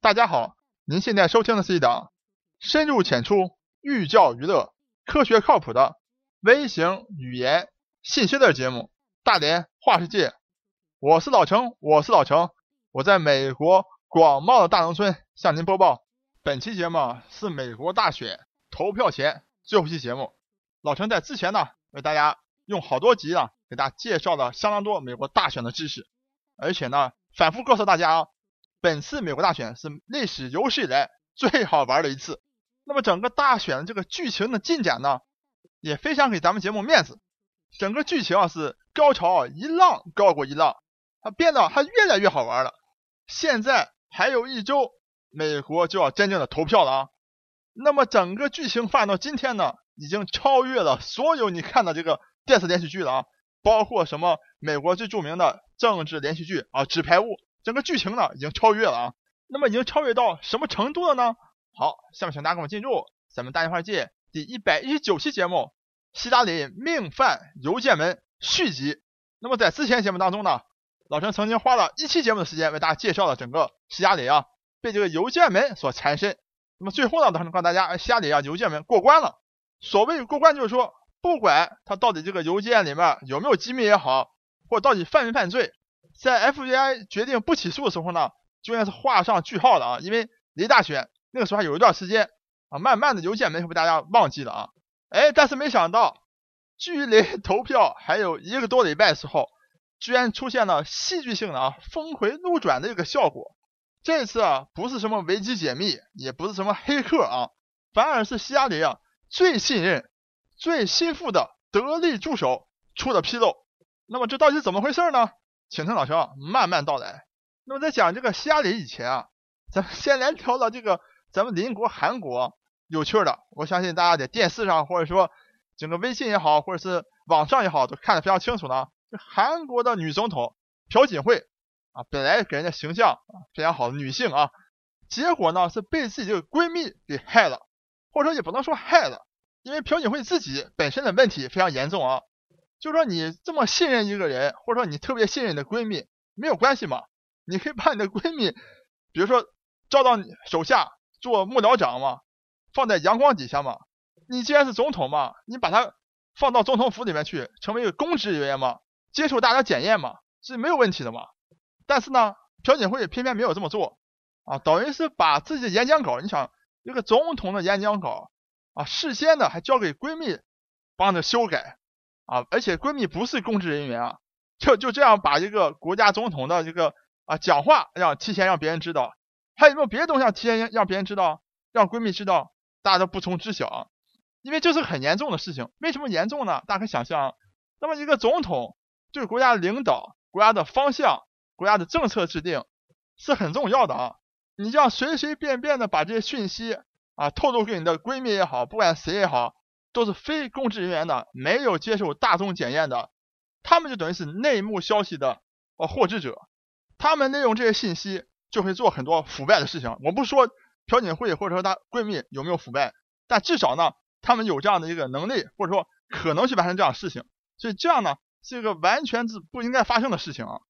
大家好，您现在收听的是一档深入浅出、寓教于乐、科学靠谱的微型语言信息类节目《大连话世界》。我是老程，我是老程，我在美国广袤的大农村向您播报。本期节目是美国大选投票前最后一期节目。老程在之前呢，为大家用好多集啊，给大家介绍了相当多美国大选的知识，而且呢，反复告诉大家。本次美国大选是历史有史以来最好玩的一次。那么整个大选的这个剧情的进展呢，也非常给咱们节目面子。整个剧情啊是高潮一浪高过一浪，它变得还越来越好玩了。现在还有一周，美国就要真正的投票了啊。那么整个剧情发展到今天呢，已经超越了所有你看的这个电视连续剧了啊，包括什么美国最著名的政治连续剧啊《纸牌屋》。整个剧情呢已经超越了啊，那么已经超越到什么程度了呢？好，下面请大家跟我进入咱们大电话界第一百一十九期节目《希拉里命犯邮件门》续集。那么在之前节目当中呢，老陈曾经花了一期节目的时间为大家介绍了整个希拉里啊被这个邮件门所缠身。那么最后呢，老陈告诉大家，希拉里啊邮件门过关了。所谓过关就是说，不管他到底这个邮件里面有没有机密也好，或者到底犯没犯罪。在 FBI 决定不起诉的时候呢，就应该是画上句号的啊，因为离大选那个时候还有一段时间啊，慢慢的邮件门会被大家忘记了啊，哎，但是没想到，距离投票还有一个多礼拜时候，居然出现了戏剧性的啊峰回路转的一个效果，这次啊不是什么维基解密，也不是什么黑客啊，反而是希拉里啊最信任、最心腹的得力助手出的纰漏，那么这到底怎么回事呢？请听老乔慢慢道来。那么在讲这个希拉里以前啊，咱们先来聊聊这个咱们邻国韩国有趣的。我相信大家在电视上或者说整个微信也好，或者是网上也好，都看得非常清楚呢。这韩国的女总统朴槿惠啊，本来给人家形象啊非常好的女性啊，结果呢是被自己这个闺蜜给害了，或者说也不能说害了，因为朴槿惠自己本身的问题非常严重啊。就说你这么信任一个人，或者说你特别信任你的闺蜜，没有关系嘛？你可以把你的闺蜜，比如说招到你手下做幕僚长嘛，放在阳光底下嘛。你既然是总统嘛，你把她放到总统府里面去，成为一个公职人员嘛，接受大家检验嘛，是没有问题的嘛。但是呢，朴槿惠偏偏没有这么做啊，等于是把自己的演讲稿，你想一个总统的演讲稿啊，事先的还交给闺蜜帮着修改。啊，而且闺蜜不是公职人员啊，就就这样把一个国家总统的这个啊讲话让提前让别人知道，还有没有别的东西要提前让别人知道，让闺蜜知道，大家都不从知晓，因为这是很严重的事情。为什么严重呢？大家可以想象，那么一个总统对国家领导、国家的方向、国家的政策制定是很重要的啊，你这样随随便便的把这些讯息啊透露给你的闺蜜也好，不管谁也好。都是非公职人员的，没有接受大众检验的，他们就等于是内幕消息的呃获知者，他们利用这些信息就会做很多腐败的事情。我不说朴槿惠或者说她闺蜜有没有腐败，但至少呢，他们有这样的一个能力，或者说可能去完成这样的事情。所以这样呢是一个完全是不应该发生的事情啊。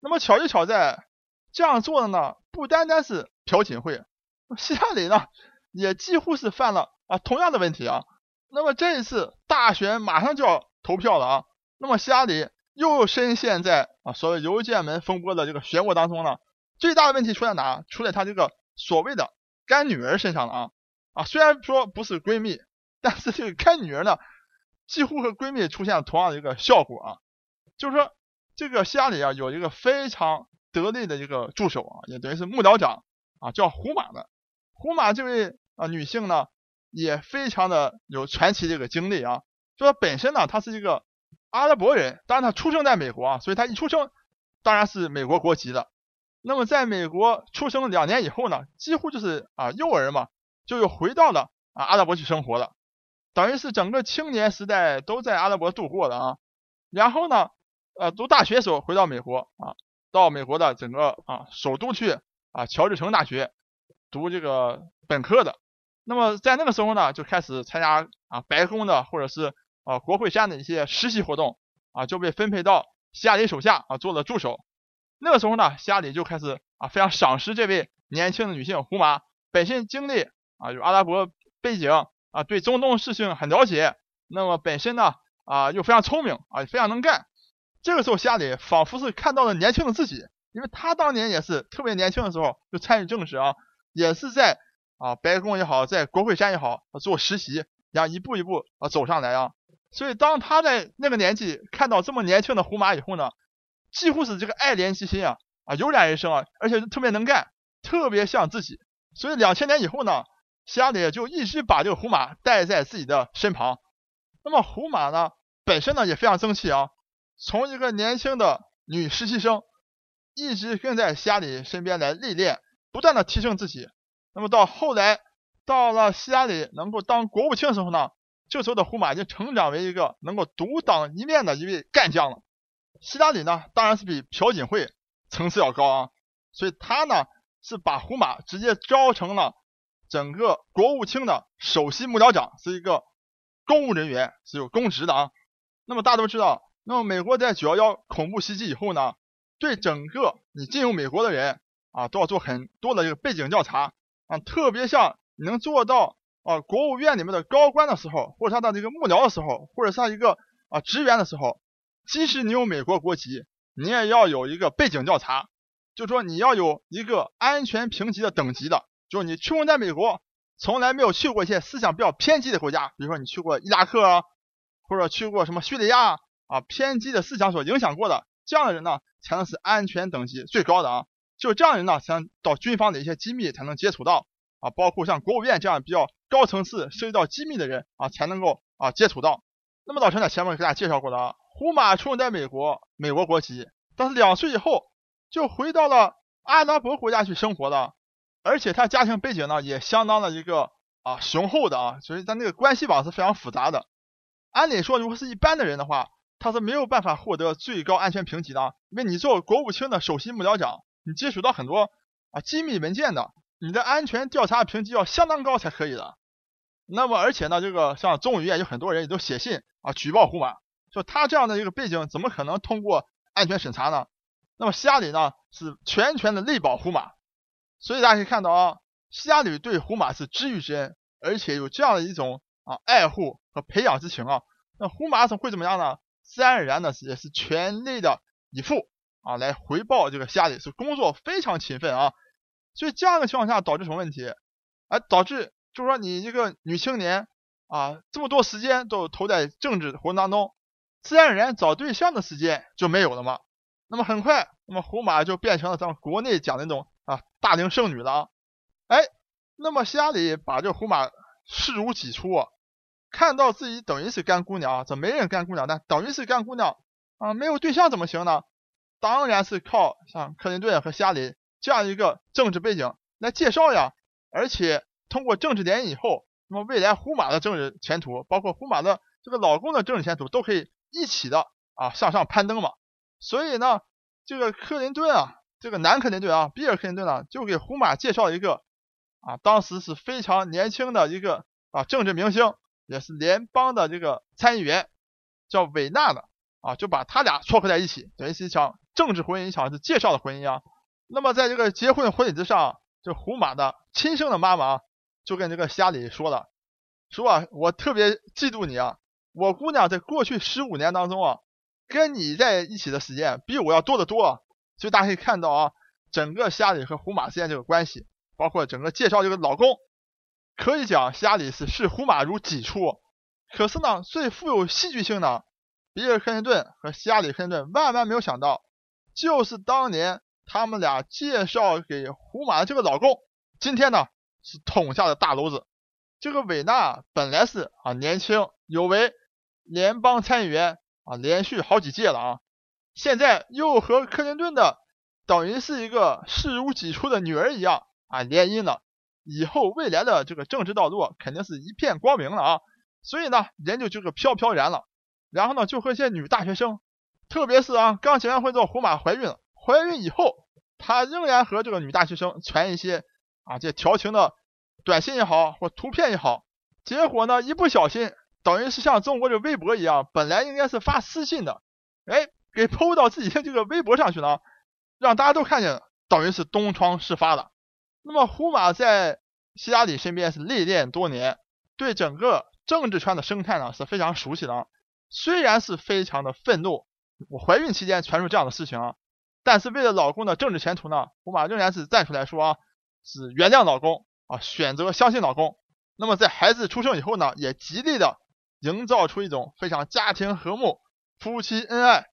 那么巧就巧在这样做的呢，不单单是朴槿惠，希拉里呢也几乎是犯了啊同样的问题啊。那么这一次大选马上就要投票了啊，那么希拉里又深陷在啊所谓邮件门风波的这个漩涡当中了。最大的问题出在哪？出在他这个所谓的干女儿身上了啊啊，虽然说不是闺蜜，但是这个干女儿呢，几乎和闺蜜出现了同样的一个效果啊，就是说这个希拉里啊有一个非常得力的一个助手啊，也等于是幕僚长啊，叫胡马的。胡马这位啊女性呢。也非常的有传奇这个经历啊，说本身呢，他是一个阿拉伯人，当然他出生在美国啊，所以他一出生当然是美国国籍的。那么在美国出生两年以后呢，几乎就是啊幼儿嘛，就又回到了啊阿拉伯去生活了，等于是整个青年时代都在阿拉伯度过的啊。然后呢，呃读大学时候回到美国啊，到美国的整个啊首都去啊乔治城大学读这个本科的。那么在那个时候呢，就开始参加啊白宫的或者是啊国会山的一些实习活动啊，就被分配到希拉里手下啊做了助手。那个时候呢，希拉里就开始啊非常赏识这位年轻的女性胡马本身经历啊有阿拉伯背景啊，对中东事情很了解，那么本身呢啊又非常聪明啊，非常能干。这个时候，希拉里仿佛是看到了年轻的自己，因为他当年也是特别年轻的时候就参与政治啊，也是在啊白宫也好，在国会山也好做实习，然后一步一步啊走上来啊。所以当他在那个年纪看到这么年轻的胡马以后呢，几乎是这个爱怜之心啊啊油然而生啊，而且特别能干，特别像自己。所以两千年以后呢，希拉里就一直把这个胡马带在自己的身旁。那么胡马呢本身呢也非常争气啊，从一个年轻的女实习生，一直跟在希拉里身边来历练，不断的提升自己。那么到后来到了希拉里能够当国务卿的时候呢。这时候的胡马已经成长为一个能够独当一面的一位干将了。希拉里呢，当然是比朴槿惠层次要高啊，所以他呢是把胡马直接招成了整个国务卿的首席幕僚长，是一个公务人员，是有公职的啊。那么大家都知道，那么美国在九幺幺恐怖袭击以后呢，对整个你进入美国的人啊，都要做很多的这个背景调查啊，特别像你能做到。啊，国务院里面的高官的时候，或者他的这个幕僚的时候，或者是他一个啊职员的时候，即使你有美国国籍，你也要有一个背景调查，就说你要有一个安全评级的等级的，就是你出生在美国，从来没有去过一些思想比较偏激的国家，比如说你去过伊拉克啊，或者去过什么叙利亚啊，偏激的思想所影响过的这样的人呢，才能是安全等级最高的啊，就这样人呢，才能到军方的一些机密才能接触到啊，包括像国务院这样比较。高层次涉及到机密的人啊，才能够啊接触到。那么老陈在前面给大家介绍过的啊，胡马出生在美国，美国国籍，但是两岁以后就回到了阿拉伯国家去生活了，而且他家庭背景呢也相当的一个啊雄厚的啊，所以他那个关系网是非常复杂的。按理说，如果是一般的人的话，他是没有办法获得最高安全评级的，因为你做国务卿的首席幕僚长，你接触到很多啊机密文件的，你的安全调查评级要相当高才可以的。那么，而且呢，这个像众议院有很多人也都写信啊举报胡马，说他这样的一个背景怎么可能通过安全审查呢？那么希拉里呢是全权的力保胡马，所以大家可以看到啊，希拉里对胡马是知遇之恩，而且有这样的一种啊爱护和培养之情啊。那胡马怎么会怎么样呢？自然而然的也是全力的以赴啊来回报这个希拉里，是工作非常勤奋啊。所以这样的情况下导致什么问题？哎，导致。就是说，你一个女青年啊，这么多时间都投在政治活动当中，自然而然找对象的时间就没有了嘛。那么很快，那么胡马就变成了咱们国内讲的那种啊大龄剩女了。哎，那么希拉里把这胡马视如己出，看到自己等于是干姑娘啊，这没人干姑娘，但等于是干姑娘啊，没有对象怎么行呢？当然是靠像克林顿和希拉里这样一个政治背景来介绍呀，而且。通过政治联姻以后，那么未来胡马的政治前途，包括胡马的这个老公的政治前途，都可以一起的啊向上攀登嘛。所以呢，这个克林顿啊，这个男克林顿啊，比尔克林顿呢，就给胡马介绍一个啊，当时是非常年轻的一个啊政治明星，也是联邦的这个参议员，叫韦纳的啊，就把他俩撮合在一起，等于是一场政治婚姻，一场是介绍的婚姻啊。那么在这个结婚婚礼之上，这胡马的亲生的妈妈。就跟这个希拉里说了，说啊，我特别嫉妒你啊，我姑娘在过去十五年当中啊，跟你在一起的时间比我要多得多，所以大家可以看到啊，整个希拉里和胡马之间这个关系，包括整个介绍这个老公，可以讲希拉里是视胡马如己出。可是呢，最富有戏剧性的，比尔·克林顿和希拉里·克林顿万万没有想到，就是当年他们俩介绍给胡马的这个老公，今天呢。是捅下的大篓子。这个韦纳本来是啊年轻有为，联邦参议员啊，连续好几届了啊，现在又和克林顿的等于是一个视如己出的女儿一样啊联姻了，以后未来的这个政治道路肯定是一片光明了啊。所以呢，人就这个飘飘然了。然后呢，就和一些女大学生，特别是啊刚结完婚之后，胡马怀孕了，怀孕以后，他仍然和这个女大学生传一些。啊，这调情的短信也好，或图片也好，结果呢，一不小心，等于是像中国这微博一样，本来应该是发私信的，哎，给 PO 到自己的这个微博上去了，让大家都看见了，等于是东窗事发了。那么胡马在希拉里身边是历练多年，对整个政治圈的生态呢是非常熟悉的。虽然是非常的愤怒，我怀孕期间传出这样的事情啊，但是为了老公的政治前途呢，胡马仍然是站出来说啊，是原谅老公啊，选择相信老公。那么在孩子出生以后呢，也极力的营造出一种非常家庭和睦、夫妻恩爱、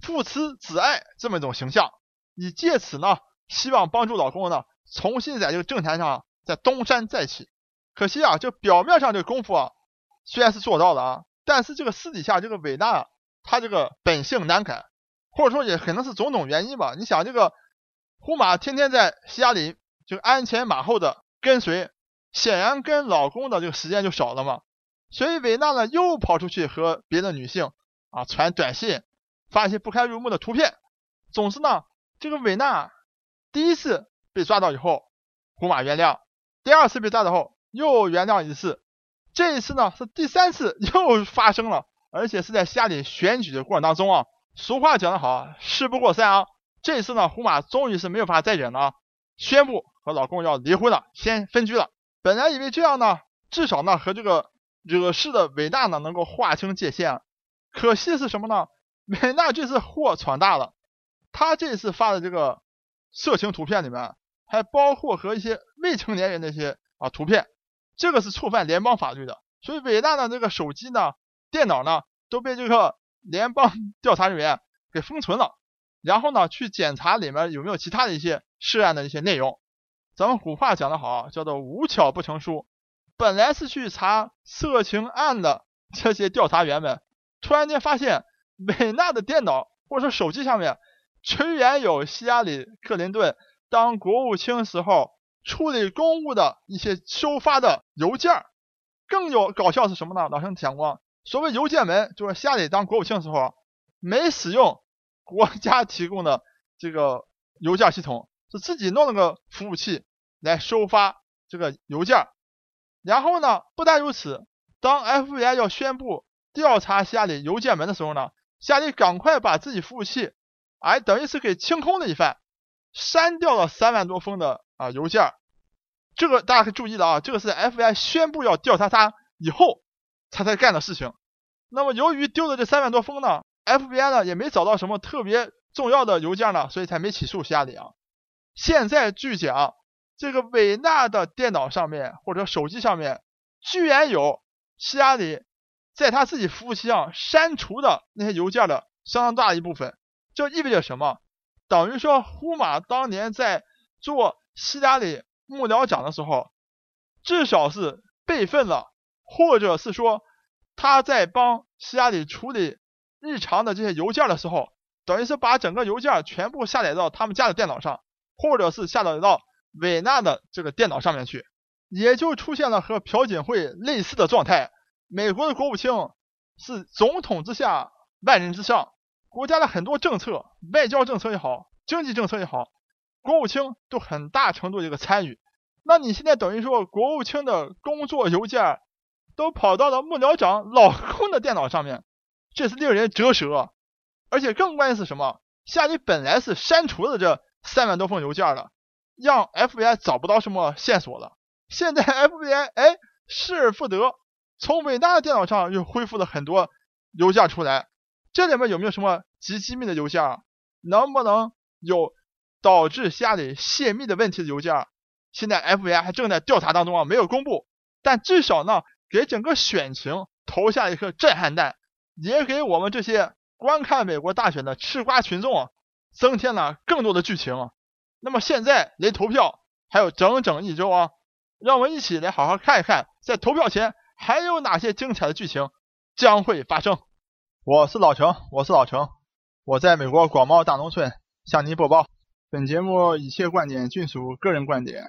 父慈子爱这么一种形象，以借此呢，希望帮助老公呢，重新在这个政坛上再东山再起。可惜啊，这表面上这个功夫啊，虽然是做到了啊。但是这个私底下这个伟大，他这个本性难改，或者说也可能是种种原因吧。你想这个胡马天天在希拉里就鞍前马后的跟随，显然跟老公的这个时间就少了嘛。所以维娜呢又跑出去和别的女性啊传短信，发一些不堪入目的图片。总之呢，这个维娜第一次被抓到以后，胡马原谅；第二次被抓到后又原谅一次。这一次呢是第三次 又发生了，而且是在家里选举的过程当中啊。俗话讲得好，事不过三啊。这次呢，胡马终于是没有法再忍了，宣布和老公要离婚了，先分居了。本来以为这样呢，至少呢和这个惹事的伟大呢能够划清界限。可惜是什么呢？伟娜这次祸闯大了，她这次发的这个色情图片里面，还包括和一些未成年人的一些啊图片。这个是触犯联邦法律的，所以伟大的这个手机呢、电脑呢都被这个联邦 调查人员给封存了，然后呢去检查里面有没有其他的一些涉案的一些内容。咱们古话讲得好，叫做无巧不成书。本来是去查色情案的这些调查员们，突然间发现美娜的电脑或者说手机上面居然有希拉里·克林顿当国务卿时候。处理公务的一些收发的邮件，更有搞笑是什么呢？老生讲过，所谓邮件门，就是夏里当国务卿的时候，没使用国家提供的这个邮件系统，是自己弄了个服务器来收发这个邮件。然后呢，不但如此，当 FBI 要宣布调查夏里邮件门的时候呢，夏里赶快把自己服务器，哎，等于是给清空了一番，删掉了三万多封的。啊，邮件，这个大家可以注意的啊，这个是 FBI 宣布要调查他以后他才干的事情。那么由于丢的这三万多封呢，FBI 呢也没找到什么特别重要的邮件呢，所以才没起诉希拉里啊。现在据讲，这个韦纳的电脑上面或者手机上面居然有希拉里在他自己服务器上删除的那些邮件的相当大一部分，这意味着什么？等于说呼马当年在做。希拉里幕僚长的时候，至少是备份了，或者是说他在帮希拉里处理日常的这些邮件的时候，等于是把整个邮件全部下载到他们家的电脑上，或者是下载到韦纳的这个电脑上面去，也就出现了和朴槿惠类似的状态。美国的国务卿是总统之下万人之上，国家的很多政策，外交政策也好，经济政策也好。国务卿都很大程度一个参与，那你现在等于说国务卿的工作邮件都跑到了幕僚长老公的电脑上面，这是令人折舌。而且更关键是什么？夏里本来是删除了这三万多封邮件的，让 FBI 找不到什么线索了。现在 FBI 哎失而复得，从伟大的电脑上又恢复了很多邮件出来，这里面有没有什么极机密的邮件？能不能有？导致夏利泄密的问题的邮件，现在 FBI 还正在调查当中啊，没有公布。但至少呢，给整个选情投下一颗震撼弹，也给我们这些观看美国大选的吃瓜群众，增添了更多的剧情。那么现在离投票还有整整一周啊，让我们一起来好好看一看，在投票前还有哪些精彩的剧情将会发生。我是老程，我是老程，我在美国广袤大农村向您播报。本节目一切观点均属个人观点，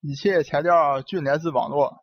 一切材料均来自网络。